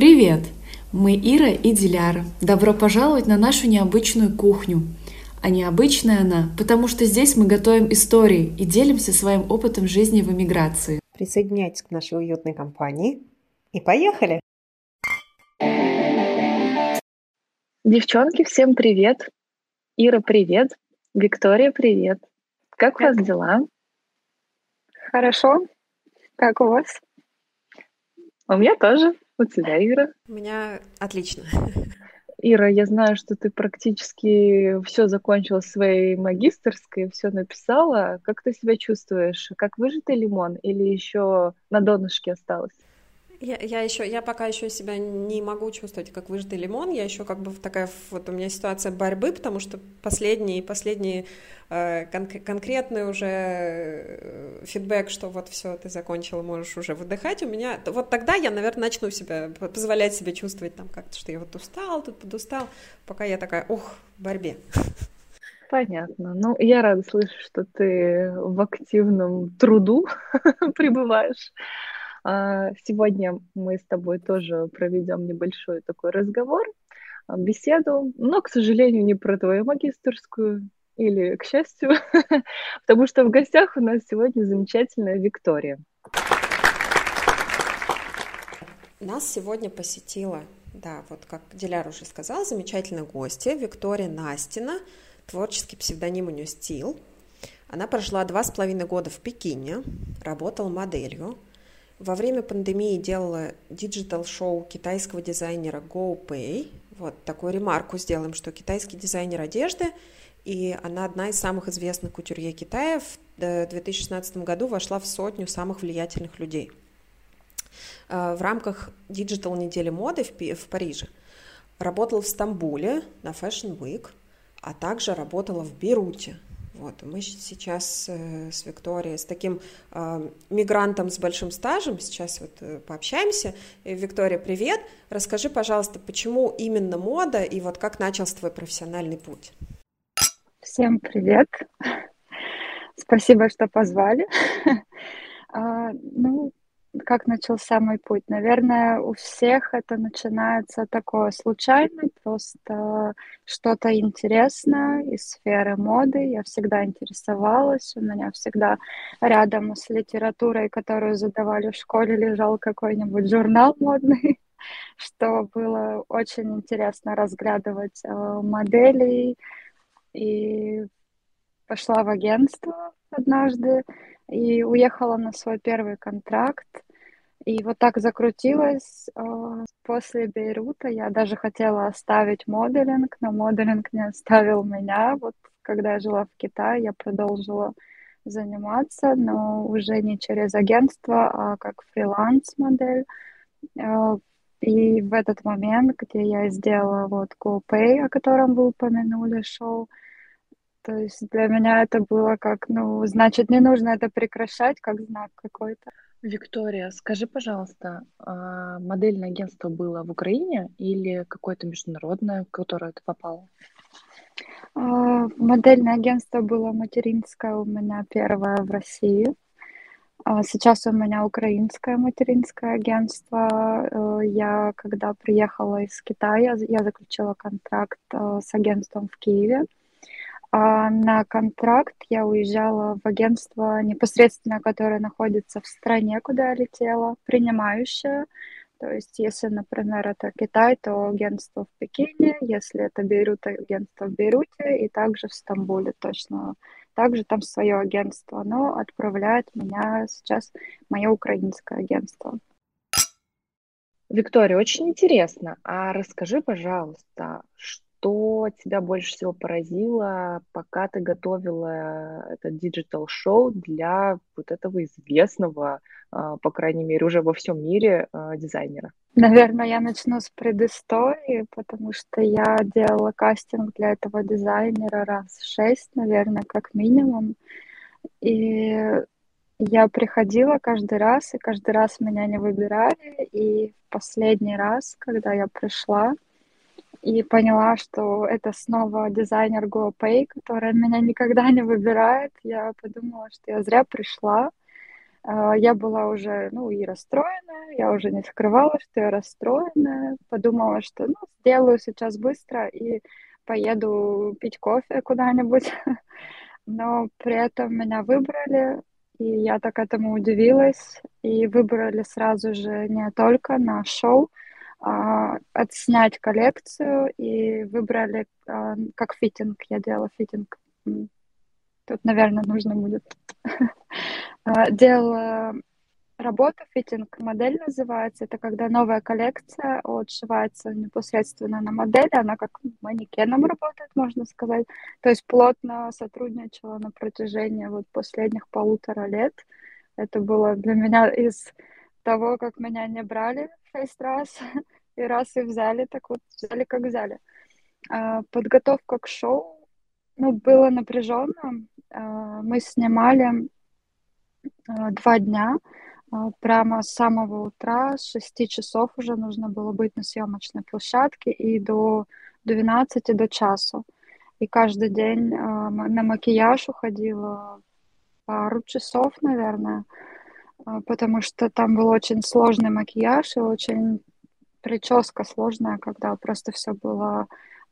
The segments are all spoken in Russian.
Привет! Мы Ира и Диляра. Добро пожаловать на нашу необычную кухню. А необычная она, потому что здесь мы готовим истории и делимся своим опытом жизни в эмиграции. Присоединяйтесь к нашей уютной компании и поехали! Девчонки, всем привет! Ира, привет! Виктория, привет! Как у вас дела? Хорошо. Как у вас? У меня тоже. У тебя, Ира? У меня отлично. Ира, я знаю, что ты практически все закончила своей магистрской, все написала. Как ты себя чувствуешь? Как выжатый лимон или еще на донышке осталось? Я, я еще, я пока еще себя не могу чувствовать как выжатый лимон. Я еще как бы такая вот у меня ситуация борьбы, потому что последние последние э, кон- конкретный уже э, фидбэк, что вот все ты закончила, можешь уже выдыхать. У меня вот тогда я, наверное, начну себя позволять себе чувствовать там как-то, что я вот устал, тут подустал, пока я такая, ух, в борьбе. Понятно. Ну, я рада слышать, что ты в активном труду пребываешь. А, сегодня мы с тобой тоже проведем небольшой такой разговор, а, беседу, но, к сожалению, не про твою магистрскую или, к счастью, потому что в гостях у нас сегодня замечательная Виктория. Нас сегодня посетила, да, вот как Диляр уже сказал, замечательная гостья Виктория Настина, творческий псевдоним у нее Стил. Она прожила два с половиной года в Пекине, работала моделью, во время пандемии делала digital-шоу китайского дизайнера Guo Pei. Вот такую ремарку сделаем, что китайский дизайнер одежды, и она одна из самых известных кутюрье Китая, в 2016 году вошла в сотню самых влиятельных людей. Э, в рамках digital недели моды в Париже работала в Стамбуле на Fashion Week, а также работала в Бейруте вот, мы сейчас э, с Викторией, с таким э, мигрантом с большим стажем, сейчас вот э, пообщаемся. И, Виктория, привет. Расскажи, пожалуйста, почему именно мода и вот как начался твой профессиональный путь? Всем привет. Спасибо, что позвали. А, ну, как начался мой путь? Наверное, у всех это начинается такое случайно, просто что-то интересное из сферы моды. Я всегда интересовалась, у меня всегда рядом с литературой, которую задавали в школе, лежал какой-нибудь журнал модный, что было очень интересно разглядывать э, моделей. И пошла в агентство однажды, и уехала на свой первый контракт. И вот так закрутилось. А, после Бейрута я даже хотела оставить моделинг, но моделинг не оставил меня. Вот когда я жила в Китае, я продолжила заниматься, но уже не через агентство, а как фриланс-модель. А, и в этот момент, где я сделала вот GoPay, о котором вы упомянули, шоу, то есть для меня это было как, ну, значит, не нужно это прекращать, как знак какой-то. Виктория, скажи, пожалуйста, а модельное агентство было в Украине или какое-то международное, в которое ты попала? А, модельное агентство было материнское у меня первое в России. А сейчас у меня украинское материнское агентство. Э, я, когда приехала из Китая, я заключила контракт э, с агентством в Киеве. А на контракт я уезжала в агентство непосредственно, которое находится в стране, куда я летела, принимающее. То есть, если, например, это Китай, то агентство в Пекине, если это Бейрут, агентство в Бейруте, и также в Стамбуле точно. Также там свое агентство, но отправляет меня сейчас мое украинское агентство. Виктория, очень интересно. А расскажи, пожалуйста, что что тебя больше всего поразило, пока ты готовила это digital-шоу для вот этого известного, а, по крайней мере, уже во всем мире а, дизайнера? Наверное, я начну с предыстории, потому что я делала кастинг для этого дизайнера раз шесть, наверное, как минимум. И я приходила каждый раз, и каждый раз меня не выбирали. И последний раз, когда я пришла, и поняла, что это снова дизайнер GoPay, которая меня никогда не выбирает. Я подумала, что я зря пришла. э, я была уже, ну, и расстроена, я уже не скрывала, что я расстроена, подумала, что, ну, сделаю сейчас быстро и поеду пить кофе куда-нибудь, но при этом меня выбрали, и я так этому удивилась, и выбрали сразу же не только на шоу, а, отснять коллекцию, и выбрали а, как fitting, я делала fitting. Тут, наверное, нужно будет. А, делала работа, fitting модель называется. Это когда новая коллекция отшивается непосредственно на модели. Она как манекеном работает, можно сказать. То есть плотно сотрудничала на протяжении вот последних полутора лет. Это было для меня из того, как меня не брали шесть раз, и раз и взяли, так вот взяли, как взяли. А, подготовка к шоу, ну, было напряженно. А, мы снимали а, два дня, прямо с самого утра, с 6 часов уже нужно было быть на съемочной площадке и до 12 до часу. И каждый день на макияж уходило пару часов, наверное, потому что там был очень сложный макияж и очень прическа сложная, когда просто все было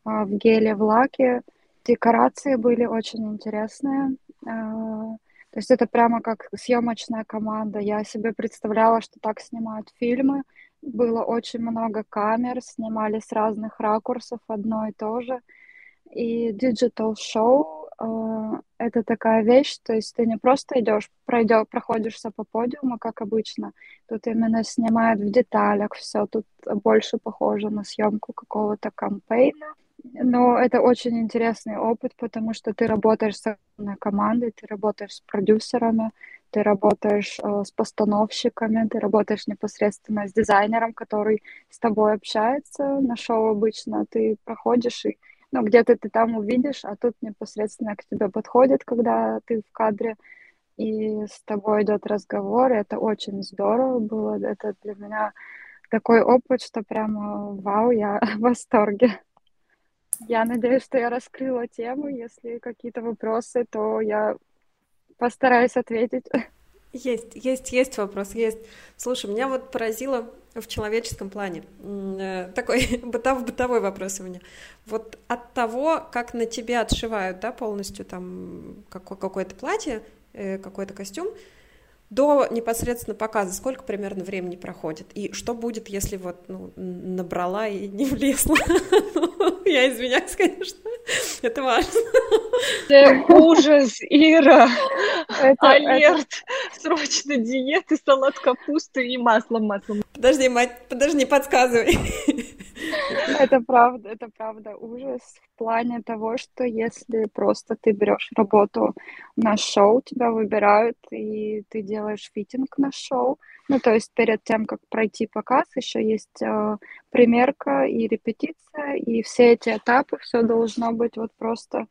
в геле, в лаке. Декорации были очень интересные. То есть это прямо как съемочная команда. Я себе представляла, что так снимают фильмы. Было очень много камер, снимали с разных ракурсов одно и то же. И digital шоу это такая вещь, то есть ты не просто идешь, пройдешь, проходишься по подиуму, как обычно. Тут именно снимают в деталях все, тут больше похоже на съемку какого-то campaign а. Но это очень интересный опыт, потому что ты работаешь с командой, ты работаешь с продюсерами, ты работаешь э, с постановщиками, ты работаешь непосредственно с дизайнером, который с тобой общается на шоу обычно. Ты проходишь и ну, где-то ты там увидишь, а тут непосредственно к тебе подходит, когда ты в кадре, и с тобой идет разговор. И это очень здорово было. Это для меня такой опыт, что прямо вау, я в восторге. Я надеюсь, что я раскрыла тему. Если какие-то вопросы, то я постараюсь ответить. Есть, есть, есть вопрос, есть. Слушай, меня вот поразило в человеческом плане. Э, такой бытов, бытовой вопрос у меня. Вот от того, как на тебя отшивают, да, полностью там какое-то платье, э, какой-то костюм, до непосредственно показа сколько примерно времени проходит? И что будет, если вот ну, набрала и не влезла? Я извиняюсь, конечно, это важно. Ужас, Ира! Алерт! Срочно диеты, салат капусты и маслом, маслом. Подожди, мать, подожди, не подсказывай. Это правда, это правда ужас в плане того, что если просто ты берешь работу на шоу, тебя выбирают, и ты делаешь фитинг на шоу, ну, то есть перед тем, как пройти показ, еще есть э, примерка и репетиция, и все эти этапы, все должно быть вот просто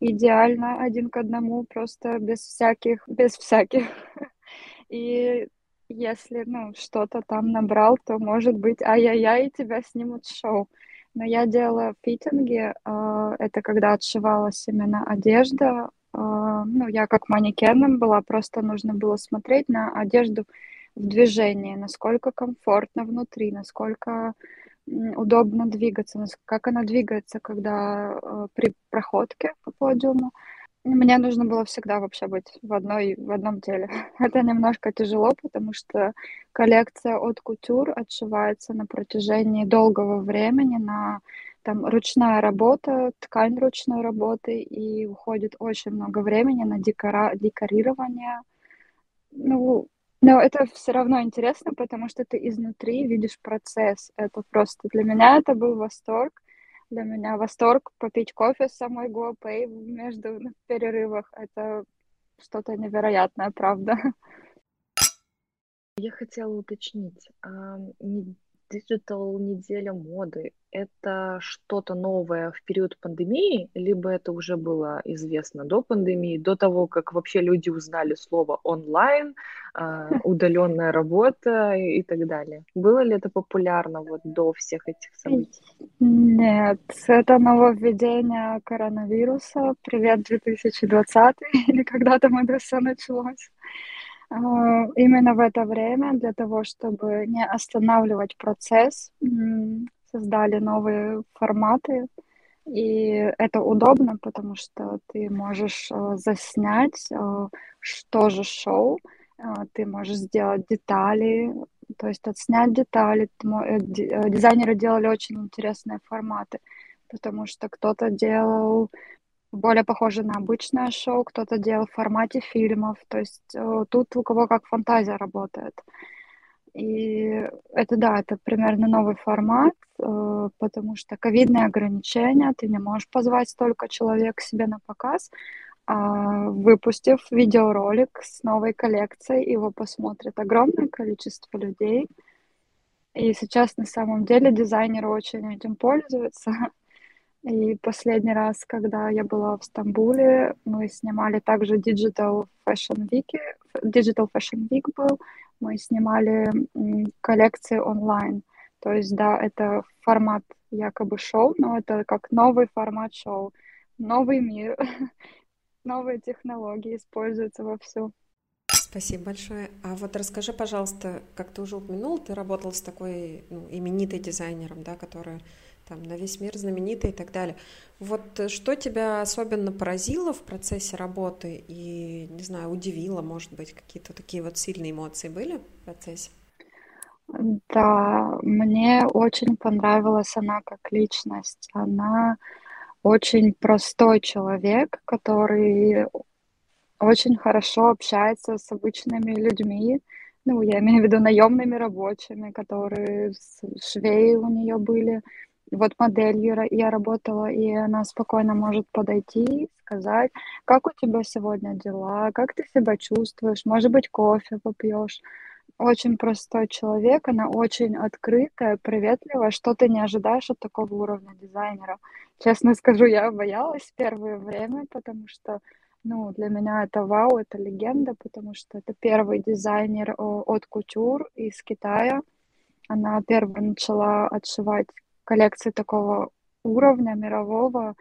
идеально один к одному, просто без всяких, без всяких. И если, ну, что-то там набрал, то, может быть, ай-яй-яй, тебя снимут шоу. Но я делала фитинги, э, это когда отшивалась именно одежда, э, ну, я как манекеном была, просто нужно было смотреть на одежду в движении, насколько комфортно внутри, насколько удобно двигаться, как она двигается, когда э, при проходке по подиуму. Мне нужно было всегда вообще быть в, одной, в одном теле. Это немножко тяжело, потому что коллекция от кутюр отшивается на протяжении долгого времени на там ручная работа, ткань ручной работы, и уходит очень много времени на декора... декорирование. Ну, но это все равно интересно, потому что ты изнутри видишь процесс. Это просто для меня это был восторг. Для меня восторг попить кофе с самой Guo Pei между перерывах. Это что-то невероятное, правда. Я хотела уточнить, digital неделя моды это что-то новое в период пандемии, либо это уже было известно до пандемии, до того, как вообще люди узнали слово онлайн, а, удаленная работа и так далее. Было ли это популярно вот до всех этих событий? Нет, это нововведение коронавируса. Привет, 2020, или когда там это все началось. Именно в это время для того, чтобы не останавливать процесс, создали новые форматы, и это удобно, потому что ты можешь э, заснять, э, что же шоу, э, ты можешь сделать детали, то есть отснять детали. Дизайнеры делали очень интересные форматы, потому что кто-то делал более похоже на обычное шоу, кто-то делал в формате фильмов, то есть тут у кого как фантазия работает. И это, да, это примерно новый формат, э, потому что ковидные ограничения, ты не можешь позвать столько человек к себе на показ, а выпустив видеоролик с новой коллекцией, его посмотрит огромное количество людей. И сейчас на самом деле дизайнеры очень этим пользуются. И последний раз, когда я была в Стамбуле, мы снимали также Digital Fashion Week. Digital Fashion Week был, мы снимали коллекции онлайн. То есть, да, это формат якобы шоу, но это как новый формат шоу, новый мир, новые технологии используются вовсю. Спасибо большое. А вот расскажи, пожалуйста, как ты уже упомянул, ты работал с такой ну, именитой дизайнером, да, которая там на весь мир знаменитый и так далее. Вот э, что тебя особенно поразило в процессе работы и, не знаю, удивило, может быть, какие-то такие вот сильные эмоции были в процессе? Да, мне очень понравилась она как личность. Она очень простой человек, который очень хорошо общается с обычными людьми. Ну, я имею в виду наемными рабочими, которые швеи у нее были, вот моделью я работала, и она спокойно может подойти, сказать, как у тебя сегодня дела, как ты себя чувствуешь, может быть, кофе попьешь. Очень простой человек, она очень открытая, приветливая, что ты не ожидаешь от такого уровня дизайнера. Честно скажу, я боялась первое время, потому что ну, для меня это вау, это легенда, потому что это первый дизайнер от кутюр из Китая. Она первая начала отшивать коллекции такого уровня мирового.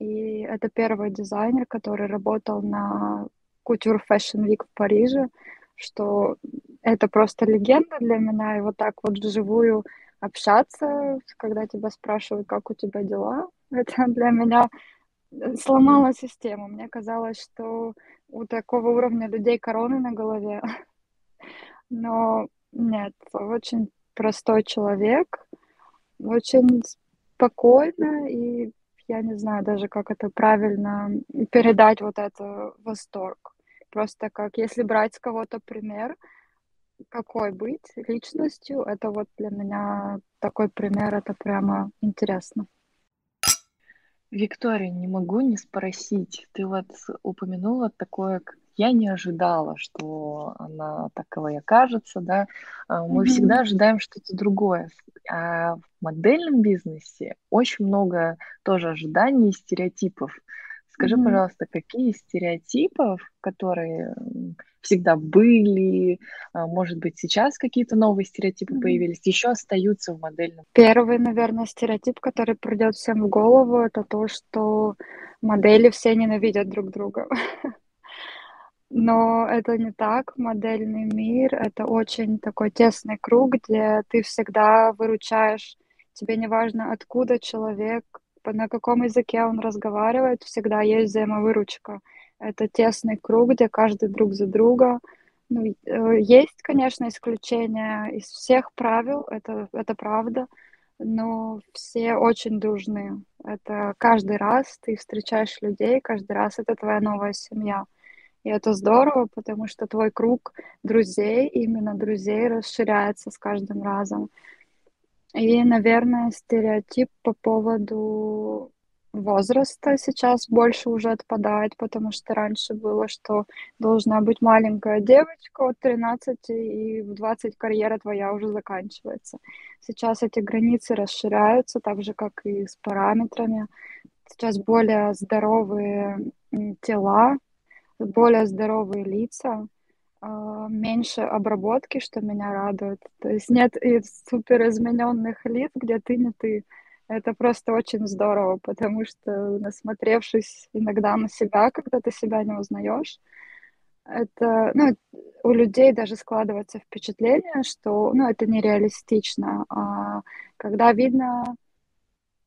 И это первый дизайнер, который работал на Couture Fashion Week в Париже, что это просто легенда для меня. И вот так вот вживую общаться, когда тебя спрашивают, как у тебя дела, это для меня сломало систему. Мне казалось, что у такого уровня людей короны на голове. Но нет, очень простой человек, очень спокойно, и я не знаю даже, как это правильно передать вот этот восторг. Просто как, если брать с кого-то пример, какой быть личностью, это вот для меня такой пример, это прямо интересно. Виктория, не могу не спросить. Ты вот упомянула такое, я не ожидала, что она таковой окажется, да. А, мы mm-hmm. всегда ожидаем что-то другое. А в модельном бизнесе очень много тоже ожиданий и стереотипов. Скажи, mm-hmm. пожалуйста, какие стереотипов, которые всегда были, а, может быть, сейчас какие-то новые стереотипы mm-hmm. появились, еще остаются в модельном? Первый, наверное, стереотип, который придет всем в голову, это то, что модели все ненавидят друг друга. Но это не так. Модельный мир — это очень такой тесный круг, где ты всегда выручаешь. Тебе не важно, откуда человек, на каком языке он разговаривает, всегда есть взаимовыручка. Это тесный круг, где каждый друг за друга. Ну, э, есть, конечно, исключения из всех правил, это, это правда, но все очень дружны. Это каждый раз ты встречаешь людей, каждый раз это твоя новая семья. И это здорово, потому что твой круг друзей, именно друзей, расширяется с каждым разом. И, наверное, стереотип по поводу возраста сейчас больше уже отпадает, потому что раньше было, что должна быть маленькая девочка от 13, и в 20 карьера твоя уже заканчивается. Сейчас эти границы расширяются, так же, как и с параметрами. Сейчас более здоровые тела, более здоровые лица, а, меньше обработки, что меня радует. То есть нет и супер измененных лиц, где ты не ты. Это просто очень здорово, потому что, насмотревшись иногда на себя, когда ты себя не узнаешь, это, ну, у людей даже складывается впечатление, что, ну, это нереалистично. А когда видно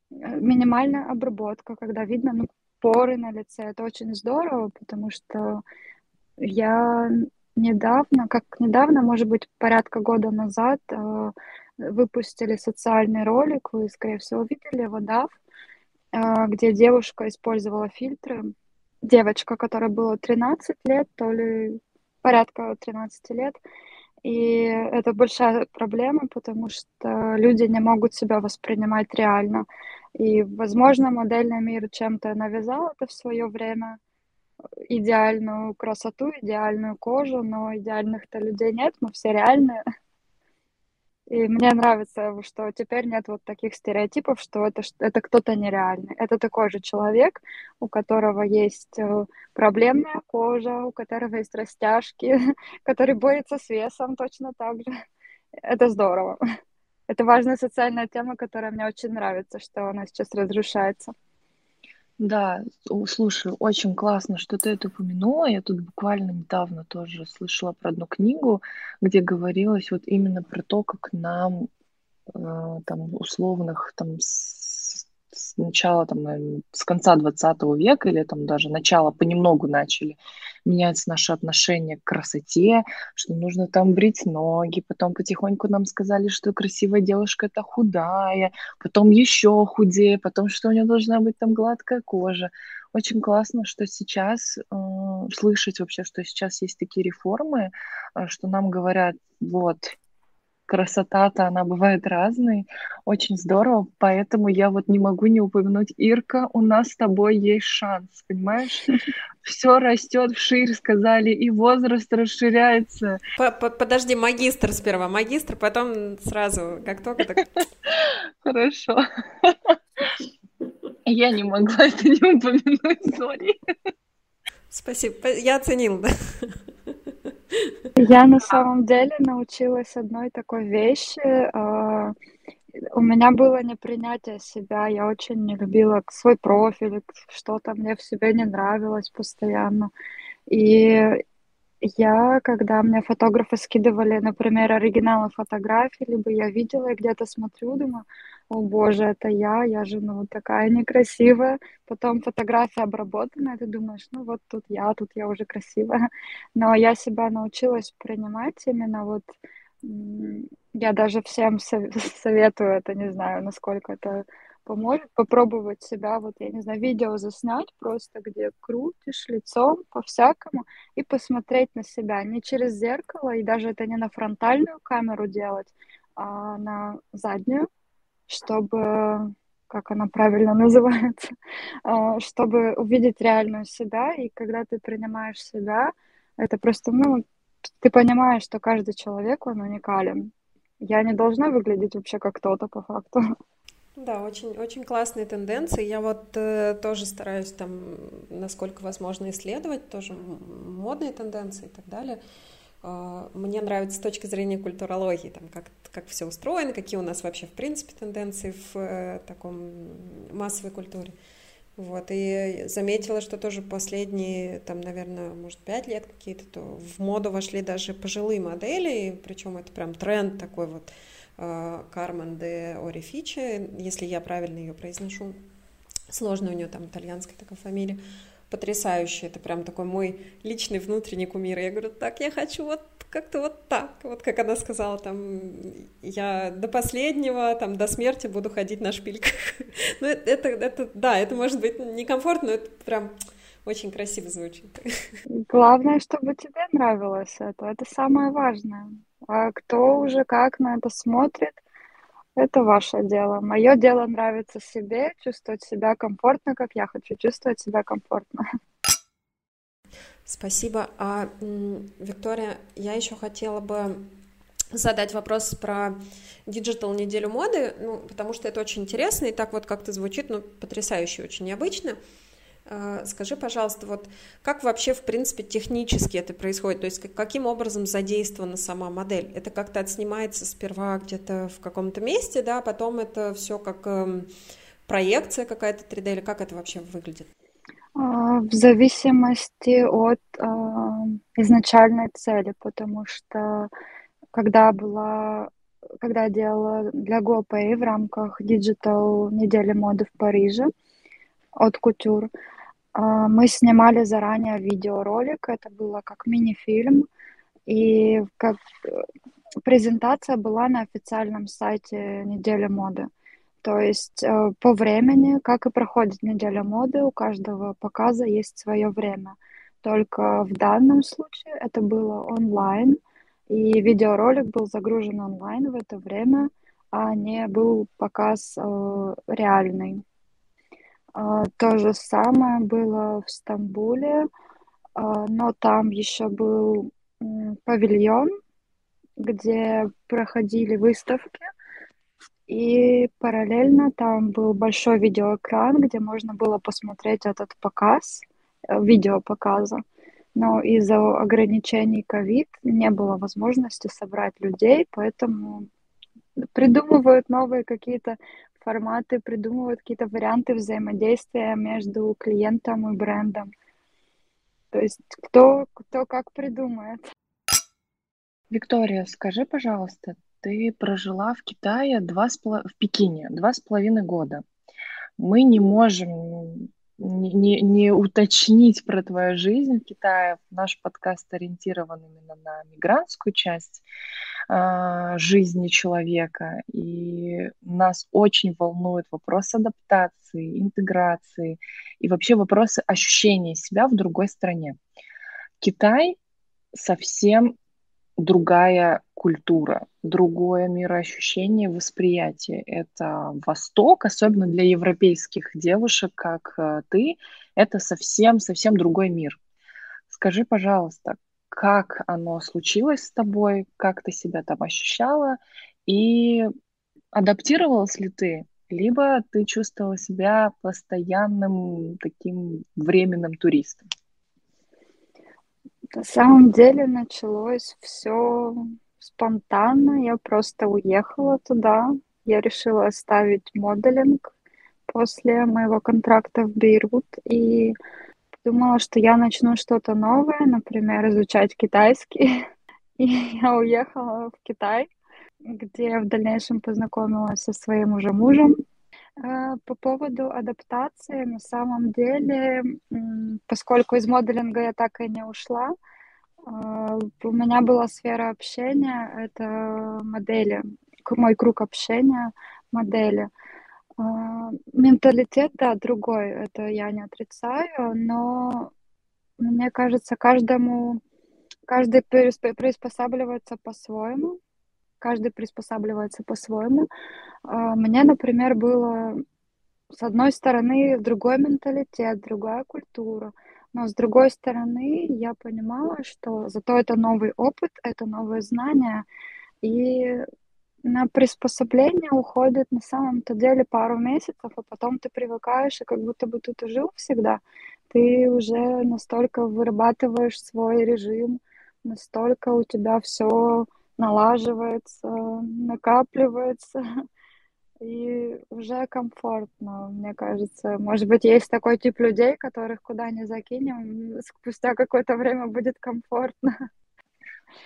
э, минимальная обработка, когда видно, ну, поры на лице, это очень здорово, потому что я недавно, как недавно, может быть, порядка года назад, э, выпустили социальный ролик, вы, скорее всего, видели его, да, э, где девушка использовала фильтры. Девочка, которая была 13 лет, то ли порядка 13 лет. И это большая проблема, потому что люди не могут себя воспринимать реально. И, возможно, модельный мир чем-то навязал это в свое время, идеальную красоту, идеальную кожу, но идеальных-то людей нет, мы все реальные. И мне нравится, что теперь нет вот таких стереотипов, что это, это кто-то нереальный. Это такой же человек, у которого есть э, проблемная кожа, у которого есть растяжки, который борется с весом точно так же. Это здорово. Это важная социальная тема, которая мне очень нравится, что она сейчас разрушается. Да, слушай, очень классно, что ты это упомянула. Я тут буквально недавно тоже слышала про одну книгу, где говорилось вот именно про то, как нам э, там условных там с начала, там, с конца 20 века или там даже начала понемногу начали меняться наши отношения к красоте, что нужно там брить ноги, потом потихоньку нам сказали, что красивая девушка это худая, потом еще худее, потом что у нее должна быть там гладкая кожа. Очень классно, что сейчас э, слышать вообще, что сейчас есть такие реформы, э, что нам говорят, вот, красота-то, она бывает разной. Очень здорово, поэтому я вот не могу не упомянуть, Ирка, у нас с тобой есть шанс, понимаешь? Все растет вширь, сказали, и возраст расширяется. Подожди, магистр сперва, магистр, потом сразу, как только так... Хорошо. Я не могла это не упомянуть, сори. Спасибо, я оценил, да. Я на самом деле научилась одной такой вещи. А, у меня было непринятие себя, я очень не любила свой профиль, что-то мне в себе не нравилось постоянно. И я, когда мне фотографы скидывали, например, оригиналы фотографий, либо я видела и где-то смотрю, думаю, о боже, это я, я же, ну, такая некрасивая. Потом фотография обработана, и ты думаешь, ну, вот тут я, тут я уже красивая. Но я себя научилась принимать именно вот, я даже всем советую это, не знаю, насколько это поможет попробовать себя, вот, я не знаю, видео заснять просто, где крутишь лицом по-всякому и посмотреть на себя, не через зеркало, и даже это не на фронтальную камеру делать, а на заднюю, чтобы, как она правильно называется, а, чтобы увидеть реальную себя, и когда ты принимаешь себя, это просто, ну, ты понимаешь, что каждый человек, он уникален. Я не должна выглядеть вообще как кто-то по факту. Да, очень, очень классные тенденции. Я вот э, тоже стараюсь там, насколько возможно, исследовать тоже модные тенденции и так далее. Э, мне нравится с точки зрения культурологии, там, как, как все устроено, какие у нас вообще, в принципе, тенденции в э, таком массовой культуре. Вот, и заметила, что тоже последние, там, наверное, может, пять лет какие-то, то в моду вошли даже пожилые модели, причем это прям тренд такой вот, Кармен де Орифичи, если я правильно ее произношу. Сложно у нее там итальянская такая фамилия. Потрясающая, это прям такой мой личный внутренний кумир. Я говорю, так, я хочу вот как-то вот так, вот как она сказала, там, я до последнего, там, до смерти буду ходить на шпильках. ну, это, это, да, это может быть некомфортно, но это прям очень красиво звучит. Главное, чтобы тебе нравилось это, это самое важное. А кто уже как на это смотрит, это ваше дело. Мое дело нравится себе, чувствовать себя комфортно, как я хочу чувствовать себя комфортно. Спасибо. А, Виктория, я еще хотела бы задать вопрос про digital неделю моды, ну, потому что это очень интересно, и так вот как-то звучит, ну, потрясающе, очень необычно. А, скажи, пожалуйста, вот как вообще, в принципе, технически это происходит? То есть каким образом задействована сама модель? Это как-то отснимается сперва где-то в каком-то месте, да, потом это все как эм, проекция какая-то 3D, или как это вообще выглядит? А, в зависимости от э, изначальной цели, потому что когда была, когда я делала для GoPay в рамках Digital недели моды в Париже от э, мы снимали заранее видеоролик, это было как мини-фильм, и как презентация была на официальном сайте недели моды. То есть э, по времени, как и проходит неделя моды, у каждого показа есть свое время. Только в данном случае это было онлайн, и видеоролик был загружен онлайн в это время, а не был показ э, реальный. Э, то же самое было в Стамбуле, э, но там еще был павильон, где проходили выставки, и параллельно там был большой видеоэкран, где можно было посмотреть этот показ, э, видеопоказа. Но из-за ограничений ковид не было возможности собрать людей, поэтому придумывают новые какие-то форматы, придумывают какие-то варианты взаимодействия между клиентом и брендом. То есть кто, кто как придумает. Виктория, скажи, пожалуйста, ты прожила в Китае два с в Пекине два с половиной года. Мы не можем не, не, уточнить про твою жизнь в Китае. Наш подкаст ориентирован именно на мигрантскую часть э, жизни человека. И нас очень волнует вопрос адаптации, интеграции и вообще вопросы ощущения себя в другой стране. Китай совсем другая культура, другое мироощущение, восприятие. Это Восток, особенно для европейских девушек, как э, ты, это совсем-совсем другой мир. Скажи, пожалуйста, как оно случилось с тобой, как ты себя там ощущала, и адаптировалась ли ты, либо ты чувствовала себя постоянным таким временным туристом? На самом деле началось все спонтанно. Я просто уехала туда. Я решила оставить моделинг после моего контракта в Бейрут и думала, что я начну что-то новое, например, изучать китайский. И я уехала в Китай, где я в дальнейшем познакомилась со своим уже мужем. Э, по поводу адаптации, на самом деле, поскольку из моделинга я так и не ушла, э, у меня была сфера общения, это модели, мой круг общения, модели. Э, менталитет, да, другой, это я не отрицаю, но мне кажется, каждому, каждый приспосабливается по-своему каждый приспосабливается по-своему. А, мне, например, было с одной стороны другой менталитет, другая культура, но с другой стороны я понимала, что зато это новый опыт, это новые знания, и на приспособление уходит на самом-то деле пару месяцев, а потом ты привыкаешь, и как будто бы тут и жил всегда. Ты уже настолько вырабатываешь свой режим, настолько у тебя все налаживается, накапливается, и уже комфортно, мне кажется. Может быть, есть такой тип людей, которых куда ни закинем, спустя какое-то время будет комфортно.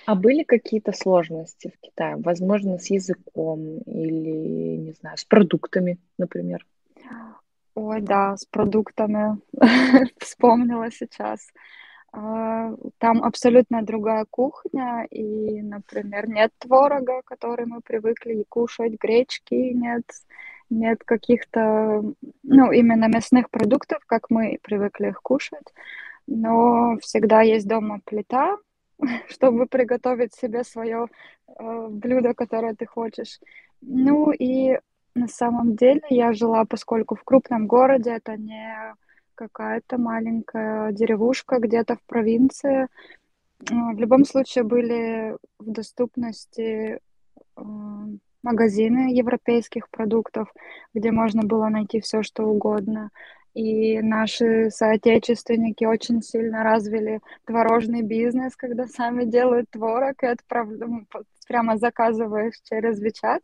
А были какие-то сложности в Китае? Возможно, с языком или, не знаю, с продуктами, например? Ой, да, с продуктами. Вспомнила сейчас. А, там абсолютно другая кухня, и, например, нет творога, который мы привыкли кушать, гречки нет, нет каких-то, ну, именно мясных продуктов, как мы привыкли их кушать, но всегда есть дома плита, чтобы приготовить себе свое э, блюдо, которое ты хочешь. Ну и на самом деле я жила, поскольку в крупном городе это не какая-то маленькая деревушка где-то в провинции. А, в любом случае были в доступности а, магазины европейских продуктов, где можно было найти все, что угодно. И наши соотечественники очень сильно развили творожный бизнес, когда сами делают творог и отправляют, прямо заказываешь через Вичат.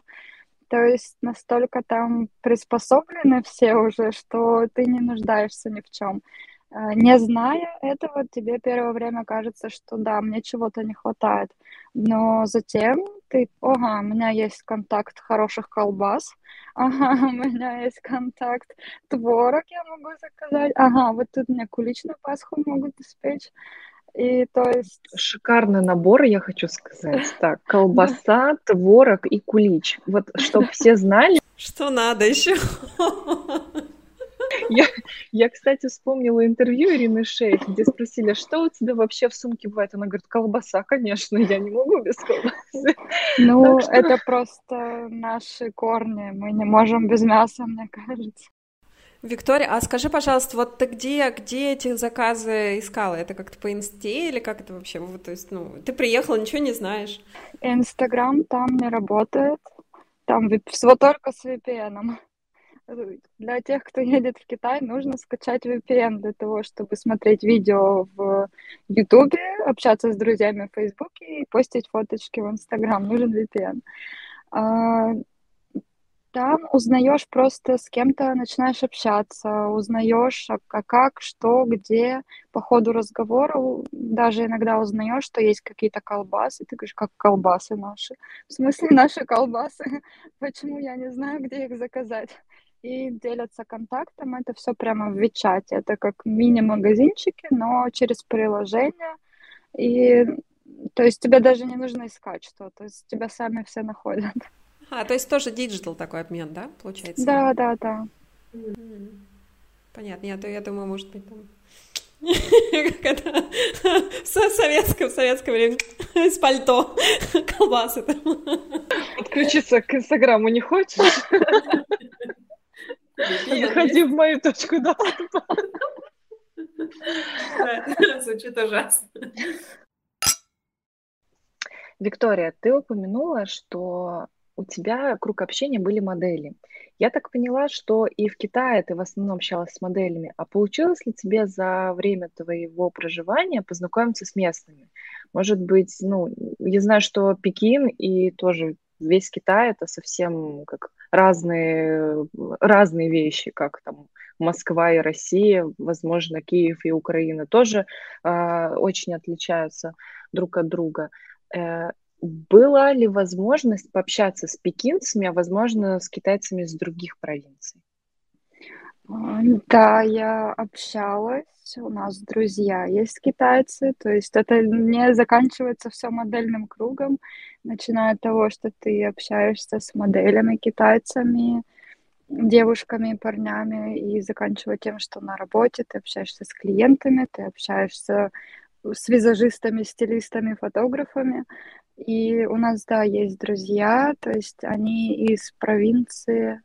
То есть настолько там приспособлены все уже, что ты не нуждаешься ни в чем. А, не зная этого, тебе первое время кажется, что да, мне чего-то не хватает. Но затем ты, ага, у меня есть контакт хороших колбас, ага, у меня есть контакт творог, я могу заказать, ага, вот тут мне куличную пасху могут испечь. И то есть... Шикарный набор, я хочу сказать. Так, колбаса, творог и кулич. Вот, чтобы все знали... Что надо еще? Я, я, кстати, вспомнила интервью Ирины Шейх, где спросили, «А что у тебя вообще в сумке бывает? Она говорит, колбаса, конечно, я не могу без колбасы. Ну, что... это просто наши корни, мы не можем без мяса, мне кажется. Виктория, а скажи, пожалуйста, вот ты где, где эти заказы искала? Это как-то по инсте или как это вообще? Вот, то есть, ну, ты приехала, ничего не знаешь. Инстаграм там не работает. Там всего только с VPN. Для тех, кто едет в Китай, нужно скачать VPN для того, чтобы смотреть видео в YouTube, общаться с друзьями в Facebook и постить фоточки в Instagram. Нужен VPN. Там узнаешь просто с кем-то, начинаешь общаться, узнаешь, а, а как, что, где. По ходу разговора даже иногда узнаешь, что есть какие-то колбасы. Ты говоришь, как колбасы наши. В смысле наши колбасы? Почему я не знаю, где их заказать? и делятся контактом. Это все прямо в Вичате. Это как мини-магазинчики, но через приложение. И то есть тебе даже не нужно искать что-то, то есть тебя сами все находят. А, то есть тоже digital такой обмен, да, получается? Да, да, да. Понятно. Я, я думаю, может быть, там как это в советском, в советское время из-под полы колбасы там. Подключиться к Инстаграму не хочешь? Заходи в мою точку доступа. Звучит ужасно. Виктория, ты упомянула, что у тебя круг общения были модели. Я так поняла, что и в Китае ты в основном общалась с моделями. А получилось ли тебе за время твоего проживания познакомиться с местными? Может быть, ну, я знаю, что Пекин и тоже весь Китай это совсем как разные, разные вещи, как там Москва и Россия, возможно, Киев и Украина тоже э, очень отличаются друг от друга. Э, была ли возможность пообщаться с пекинцами, а возможно, с китайцами из других провинций? Да, я общалась. У нас друзья есть китайцы, то есть это не заканчивается все модельным кругом, начиная от того, что ты общаешься с моделями, китайцами, девушками, парнями, и заканчивая тем, что на работе ты общаешься с клиентами, ты общаешься с визажистами, стилистами, фотографами. И у нас, да, есть друзья, то есть они из провинции,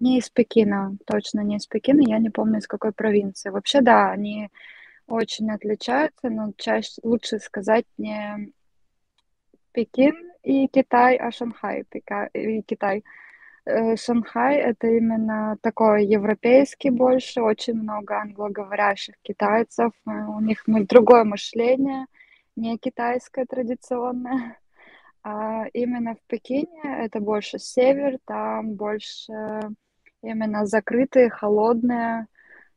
не из Пекина, точно не из Пекина, я не помню, из какой провинции. Вообще, да, они очень отличаются, но чаще лучше сказать не Пекин и Китай, а Шанхай и Китай. Э, Шанхай — это именно такой европейский больше, очень много англоговорящих китайцев, э, у них другое мышление, не китайское традиционное. А именно в Пекине это больше север, там больше именно закрытые, холодные.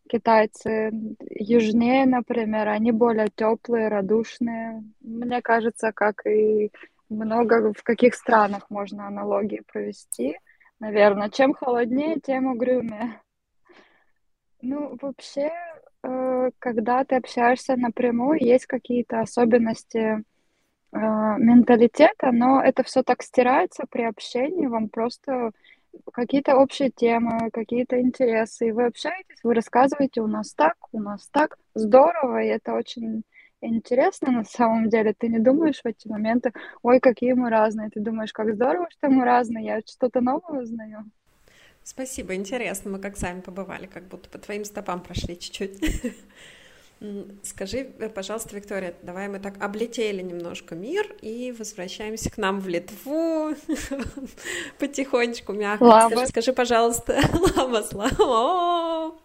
Китайцы южнее, например, они более теплые, радушные. Мне кажется, как и много в каких странах можно аналогии провести. Наверное, чем холоднее, тем угрюмее. Ну, вообще, э, когда ты общаешься напрямую, есть какие-то особенности менталитета, но это все так стирается при общении, вам просто какие-то общие темы, какие-то интересы, и вы общаетесь, вы рассказываете, у нас так, у нас так, здорово, и это очень интересно на самом деле. Ты не думаешь в эти моменты, ой, какие мы разные, ты думаешь, как здорово, что мы разные, я что-то новое узнаю. Спасибо, интересно, мы как сами побывали, как будто по твоим стопам прошли чуть-чуть. Скажи, э, пожалуйста, Виктория, давай мы так облетели немножко мир и возвращаемся к нам в Литву потихонечку, мягко. Лава. Скажи, скажи, пожалуйста, лава, слава.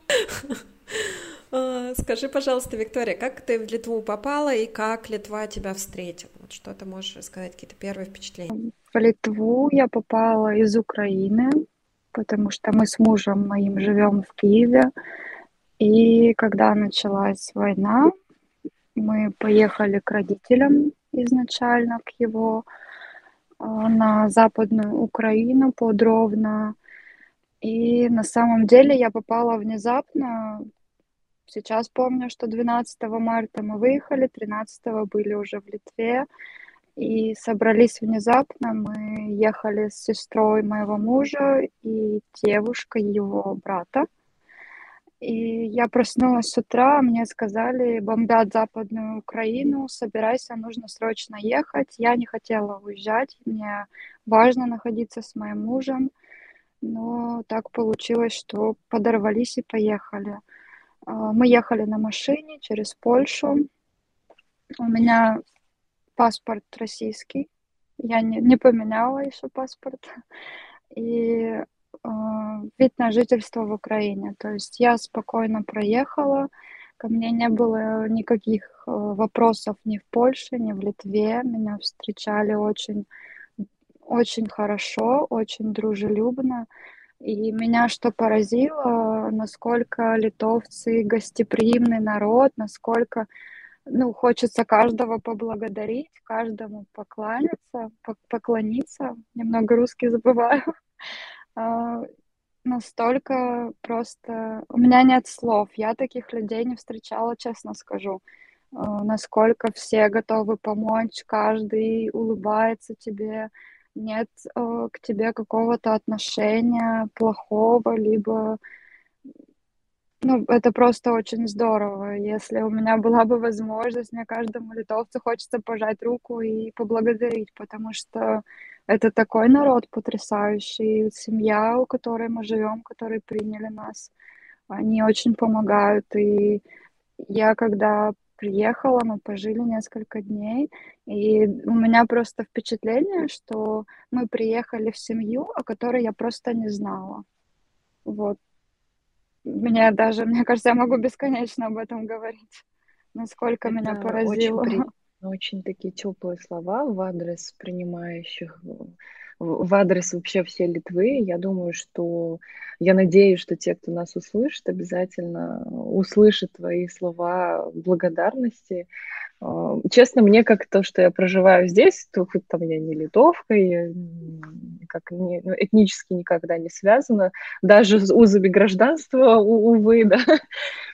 А, скажи, пожалуйста, Виктория, как ты в Литву попала и как Литва тебя встретила? Вот что ты можешь рассказать, какие-то первые впечатления? В Литву я попала из Украины, потому что мы с мужем моим живем в Киеве. И когда началась война, мы поехали к родителям изначально, к его а, на Западную Украину под Ровно. И на самом деле я попала внезапно. Сейчас помню, что 12 марта мы выехали, 13 были уже в Литве. И собрались внезапно. Мы ехали с сестрой моего мужа и девушкой его брата. И я проснулась с утра, мне сказали, бомбят Западную Украину, собирайся, нужно срочно ехать. Я не хотела уезжать, мне важно находиться с моим мужем, но так получилось, что подорвались и поехали. А, мы ехали на машине через Польшу. У меня паспорт российский, я не, не поменяла еще паспорт. И вид на жительство в Украине. То есть я спокойно проехала, ко мне не было никаких а, вопросов ни в Польше, ни в Литве. Меня встречали очень, очень хорошо, очень дружелюбно. И меня что поразило, насколько литовцы гостеприимный народ, насколько ну, хочется каждого поблагодарить, каждому покланяться, поклониться. Немного русский забываю. А, настолько просто... У меня нет слов. Я таких людей не встречала, честно скажу. А, насколько все готовы помочь, каждый улыбается тебе, нет а, к тебе какого-то отношения плохого, либо ну, это просто очень здорово. Если у меня была бы возможность, мне каждому литовцу хочется пожать руку и поблагодарить, потому что это такой народ потрясающий, семья, у которой мы живем, которые приняли нас. Они очень помогают. И я когда приехала, мы пожили несколько дней, и у меня просто впечатление, что мы приехали в семью, о которой я просто не знала. Вот. Меня даже, мне кажется, я могу бесконечно об этом говорить, насколько Это меня поразило. Очень очень такие теплые слова в адрес принимающих, в адрес вообще всей Литвы. Я думаю, что я надеюсь, что те, кто нас услышит, обязательно услышат твои слова благодарности. А, честно, мне как то, что я проживаю здесь, то хоть там я не литовка, я как не, ну, этнически никогда не связана, даже с узами гражданства, увы, да,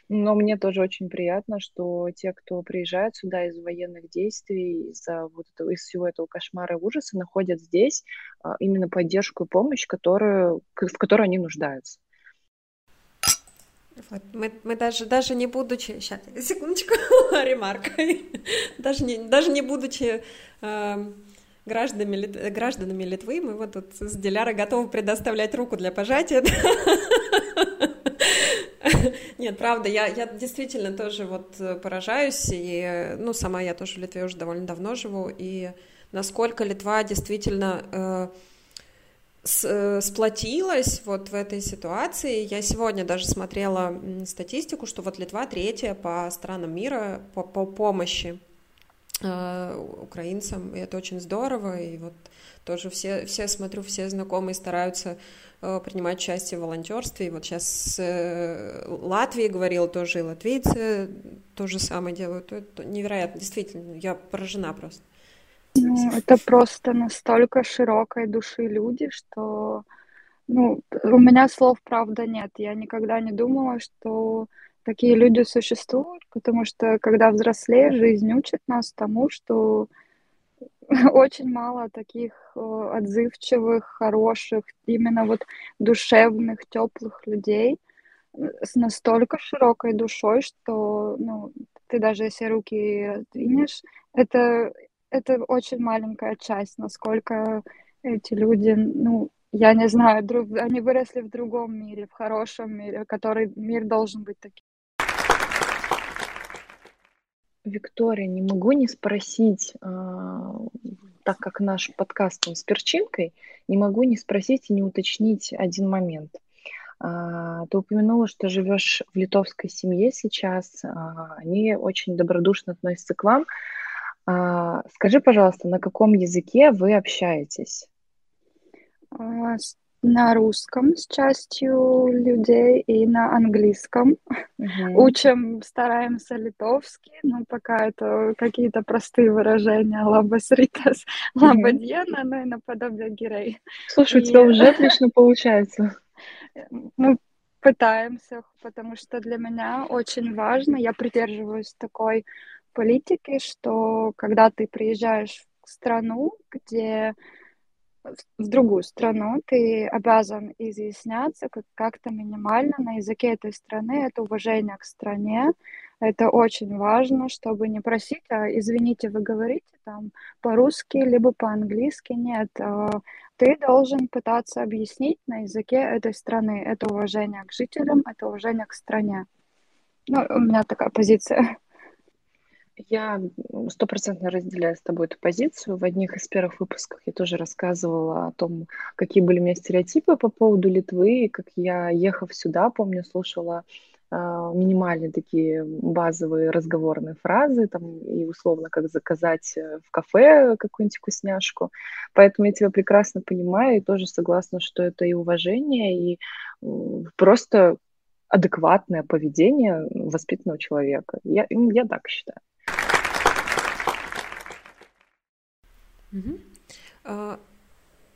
но мне тоже очень приятно, что те, кто приезжает сюда из военных действий, из-за вот этого, из всего этого кошмара и ужаса, находят здесь а, именно поддержку и помощь, которую, в которой они нуждаются. Вот, мы, мы даже, даже не будучи... Сейчас, секундочку, ремарка. даже, не, даже не будучи э, гражданами, гражданами Литвы, мы вот тут с Дилярой готовы предоставлять руку для пожатия. Нет, правда, я, я действительно тоже вот э, поражаюсь, и, ну, сама я тоже в Литве уже довольно давно живу, и насколько Литва действительно э, э, сплотилась вот в этой ситуации. Я сегодня даже смотрела статистику, что вот Литва третья по странам мира по, по помощи э, украинцам, и это очень здорово, и вот тоже все, все, смотрю, все знакомые стараются Э, принимать участие в волонтерстве. И вот сейчас э, Латвии говорил тоже, и латвийцы то же самое делают. Это невероятно, действительно, я поражена просто. Ну, это просто настолько широкой души люди, что ну, у меня слов, правда, нет. Я никогда не думала, что такие люди существуют, потому что, когда взрослеешь, жизнь учит нас тому, что очень мало таких э, отзывчивых, хороших, именно вот душевных, теплых людей с настолько широкой душой, что ну, ты даже если руки двинешь, это, это очень маленькая часть, насколько эти люди, ну, я не знаю, друг, они выросли в другом мире, в хорошем мире, который мир должен быть таким. Виктория, не могу не спросить, а, так как наш подкаст он с перчинкой, не могу не спросить и не уточнить один момент. А, ты упомянула, что живешь в литовской семье сейчас, а, они очень добродушно относятся к вам. Скажи, пожалуйста, на каком языке вы общаетесь? на русском с частью людей и на английском. Угу. Учим, стараемся литовский, но пока это какие-то простые выражения. Лабас ритас, лабадьена, ну и наподобие гирей. Слушай, и... у тебя уже отлично получается. Мы пытаемся, потому что для меня очень важно, я придерживаюсь такой политики, что когда ты приезжаешь в страну, где в другую страну, ты обязан изъясняться как- как-то минимально на языке этой страны. Это уважение к стране. Это очень важно, чтобы не просить, а извините, вы говорите там по-русски, либо по-английски. Нет, а, ты должен пытаться объяснить на языке этой страны. Это уважение к жителям, это уважение к стране. Ну, у меня такая позиция. Я стопроцентно разделяю с тобой эту позицию. В одних из первых выпусков я тоже рассказывала о том, какие были у меня стереотипы по поводу Литвы, и как я, ехав сюда, помню, слушала э, минимальные такие базовые разговорные фразы, там, и условно, как заказать э, в кафе какую-нибудь вкусняшку. Поэтому я тебя прекрасно понимаю и тоже согласна, что это и уважение, и просто адекватное поведение воспитанного человека. Я, я так считаю. Угу.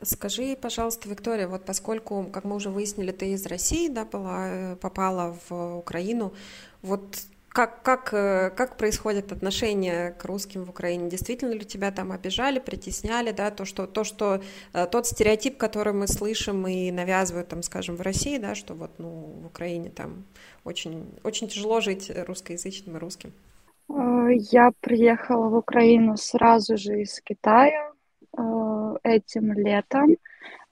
Скажи, пожалуйста, Виктория, вот поскольку, как мы уже выяснили, ты из России, да, была, э, попала в Украину, вот как, как, э, как происходят отношения к русским в Украине? Действительно ли тебя там обижали, притесняли, да, то, что, то, что э, тот стереотип, который мы слышим и навязывают, там, скажем, в России, да, что вот, ну, в Украине там очень, очень тяжело жить русскоязычным и русским? Э, я приехала в Украину сразу же из Китая э, этим летом.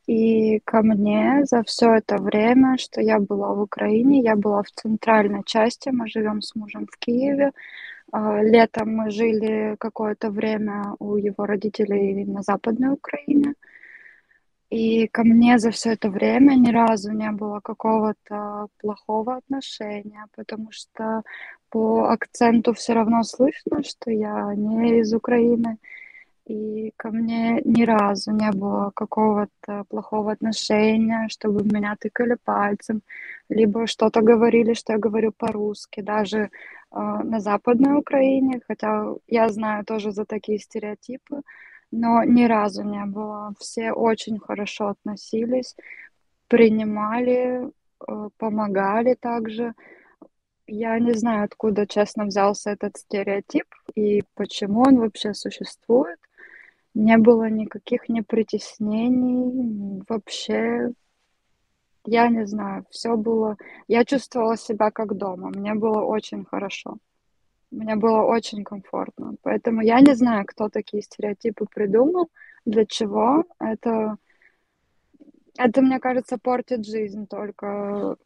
И ко мне за все это время, что я была в Украине, я была в центральной части, мы живем с мужем в Киеве. Э, летом мы жили какое-то время у его родителей на Западной Украине. И ко мне за все это время ни разу не было какого-то плохого отношения, потому что по акценту все равно слышно, что я не из Украины. И ко мне ни разу не было какого-то плохого отношения, чтобы меня тыкали пальцем, либо что-то говорили, что я говорю по-русски, даже э, на Западной Украине, хотя я знаю тоже за такие стереотипы, но ни разу не было. Все очень хорошо относились, принимали, э, помогали также. Я не знаю, откуда, честно, взялся этот стереотип и почему он вообще существует. Не было никаких ни притеснений, вообще, я не знаю, все было... Я чувствовала себя как дома, мне было очень хорошо. Мне было очень комфортно. Поэтому я не знаю, кто такие стереотипы придумал, для чего. Это, это мне кажется, портит жизнь только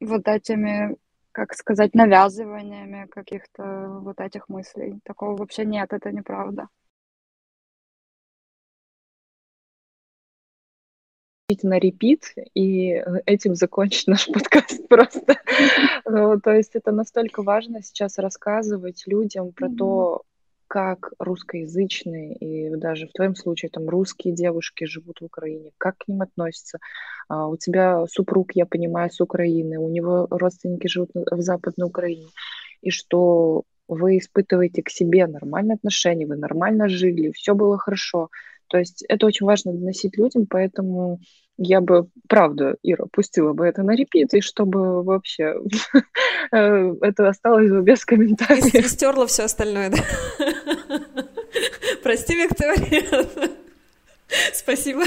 вот этими, как сказать, навязываниями каких-то вот этих мыслей. Такого вообще нет, это неправда. На репит и этим закончить наш подкаст просто. Ну, то есть это настолько важно сейчас рассказывать людям про то, как русскоязычные и даже в твоем случае там русские девушки живут в Украине, как к ним относятся. А, у тебя супруг, я понимаю, с Украины, у него родственники живут в Западной Украине, и что вы испытываете к себе нормальные отношения, вы нормально жили, все было хорошо. То есть это очень важно доносить людям, поэтому я бы, правда, Ира, пустила бы это на репит, и чтобы вообще э, это осталось бы без комментариев. И стерла все остальное, да? Прости, Виктория. Спасибо.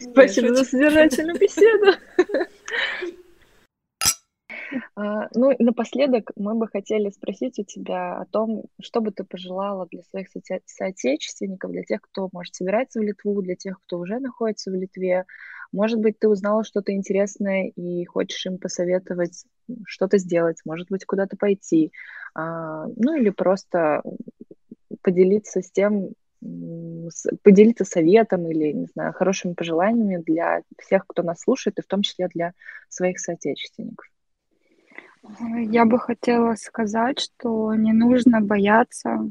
Спасибо за содержательную беседу. А, ну напоследок мы бы хотели спросить у тебя о том, что бы ты пожелала для своих со- соотечественников, для тех, кто, может, собирается в Литву, для тех, кто уже находится в Литве. Может быть, ты узнала что-то интересное и хочешь им посоветовать что-то сделать, может быть, куда-то пойти, а, ну или просто поделиться с тем, поделиться советом или, не знаю, хорошими пожеланиями для всех, кто нас слушает, и в том числе для своих соотечественников. Я бы хотела сказать, что не нужно бояться,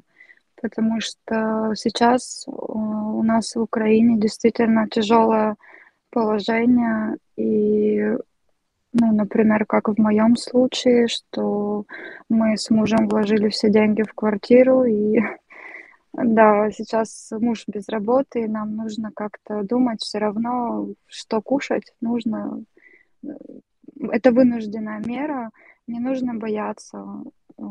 потому что сейчас э, у нас в Украине действительно тяжелое положение, и, ну, например, как в моем случае, что мы с мужем вложили все деньги в квартиру, и да, сейчас муж без работы, и нам нужно как-то думать все равно, что кушать нужно. Это вынужденная мера, не нужно бояться. Э,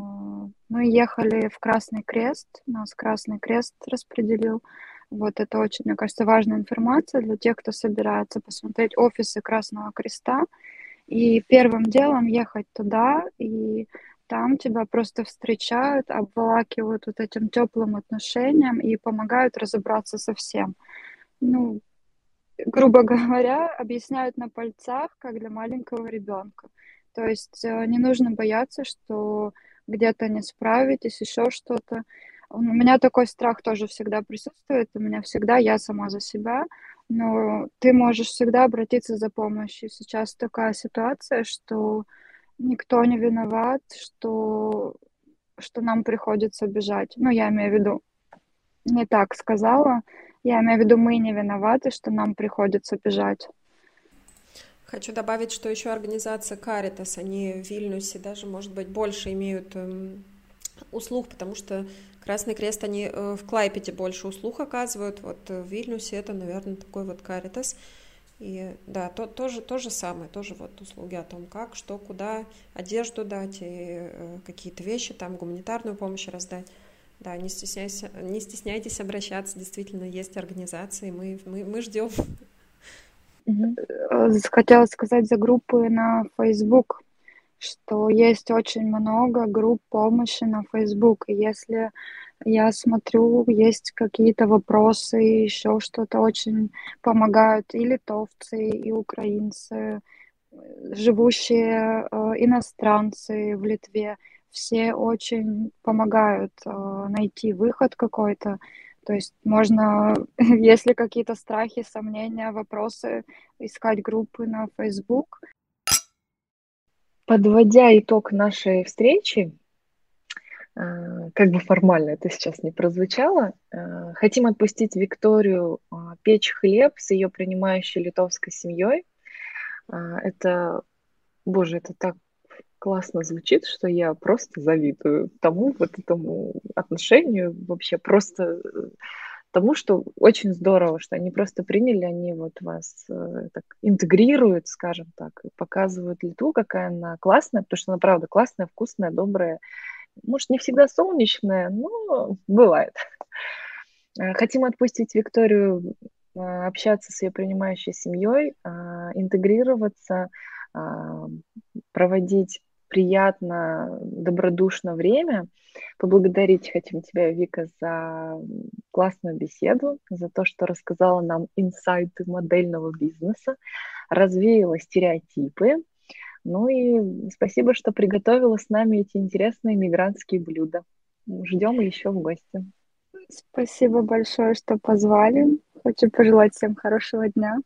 мы ехали в Красный Крест, нас Красный Крест распределил. Вот это очень, мне кажется, важная информация для тех, кто собирается посмотреть офисы Красного Креста. И первым делом ехать туда, и там тебя просто встречают, обволакивают вот этим теплым отношением и помогают разобраться со всем. Ну, грубо говоря, объясняют на пальцах, как для маленького ребенка. То есть э, не нужно бояться, что где-то не справитесь, еще что-то. У меня такой страх тоже всегда присутствует, у меня всегда я сама за себя, но ты можешь всегда обратиться за помощью. Сейчас такая ситуация, что никто не виноват, что, что нам приходится бежать. Ну, я имею в виду, не так сказала, я имею в виду, мы не виноваты, что нам приходится бежать. Хочу добавить, что еще организация Caritas, они в Вильнюсе даже, может быть, больше имеют эм, услуг, потому что Красный Крест, они э, в Клайпеде больше услуг оказывают, вот э, в Вильнюсе это, наверное, такой вот Caritas. И да, то, тоже то же самое, тоже вот услуги о том, как, что, куда, одежду дать, и э, какие-то вещи, там гуманитарную помощь раздать. Да, не стесняйтесь, не стесняйтесь обращаться, действительно есть организации, мы, мы, мы ждем Э, хотела сказать за группы на Facebook, что есть очень много групп помощи на Facebook. Если я смотрю, есть какие-то вопросы, еще что-то очень помогают и литовцы, и украинцы, живущие э, иностранцы в Литве. Все очень помогают э, найти выход какой-то. То есть можно, если какие-то страхи, сомнения, вопросы, искать группы на Facebook. Подводя итог нашей встречи, э, как бы формально это сейчас не прозвучало, э, хотим отпустить Викторию э, печь хлеб с ее принимающей литовской семьей. Это, боже, это так классно звучит, что я просто завидую тому вот этому отношению, вообще просто э, тому, что очень здорово, что они просто приняли, они вот вас э, так интегрируют, скажем так, показывают Литву, какая она классная, потому что она правда классная, вкусная, добрая, может, не всегда солнечная, но бывает. Э, хотим отпустить Викторию общаться с ее принимающей семьей, интегрироваться, проводить приятно, добродушно время. Поблагодарить хотим тебя, Вика, за классную беседу, за то, что рассказала нам инсайты модельного бизнеса, развеяла стереотипы. Ну и спасибо, что приготовила с нами эти интересные мигрантские блюда. Ждем еще в гости. Спасибо большое, что позвали. Хочу пожелать всем хорошего дня.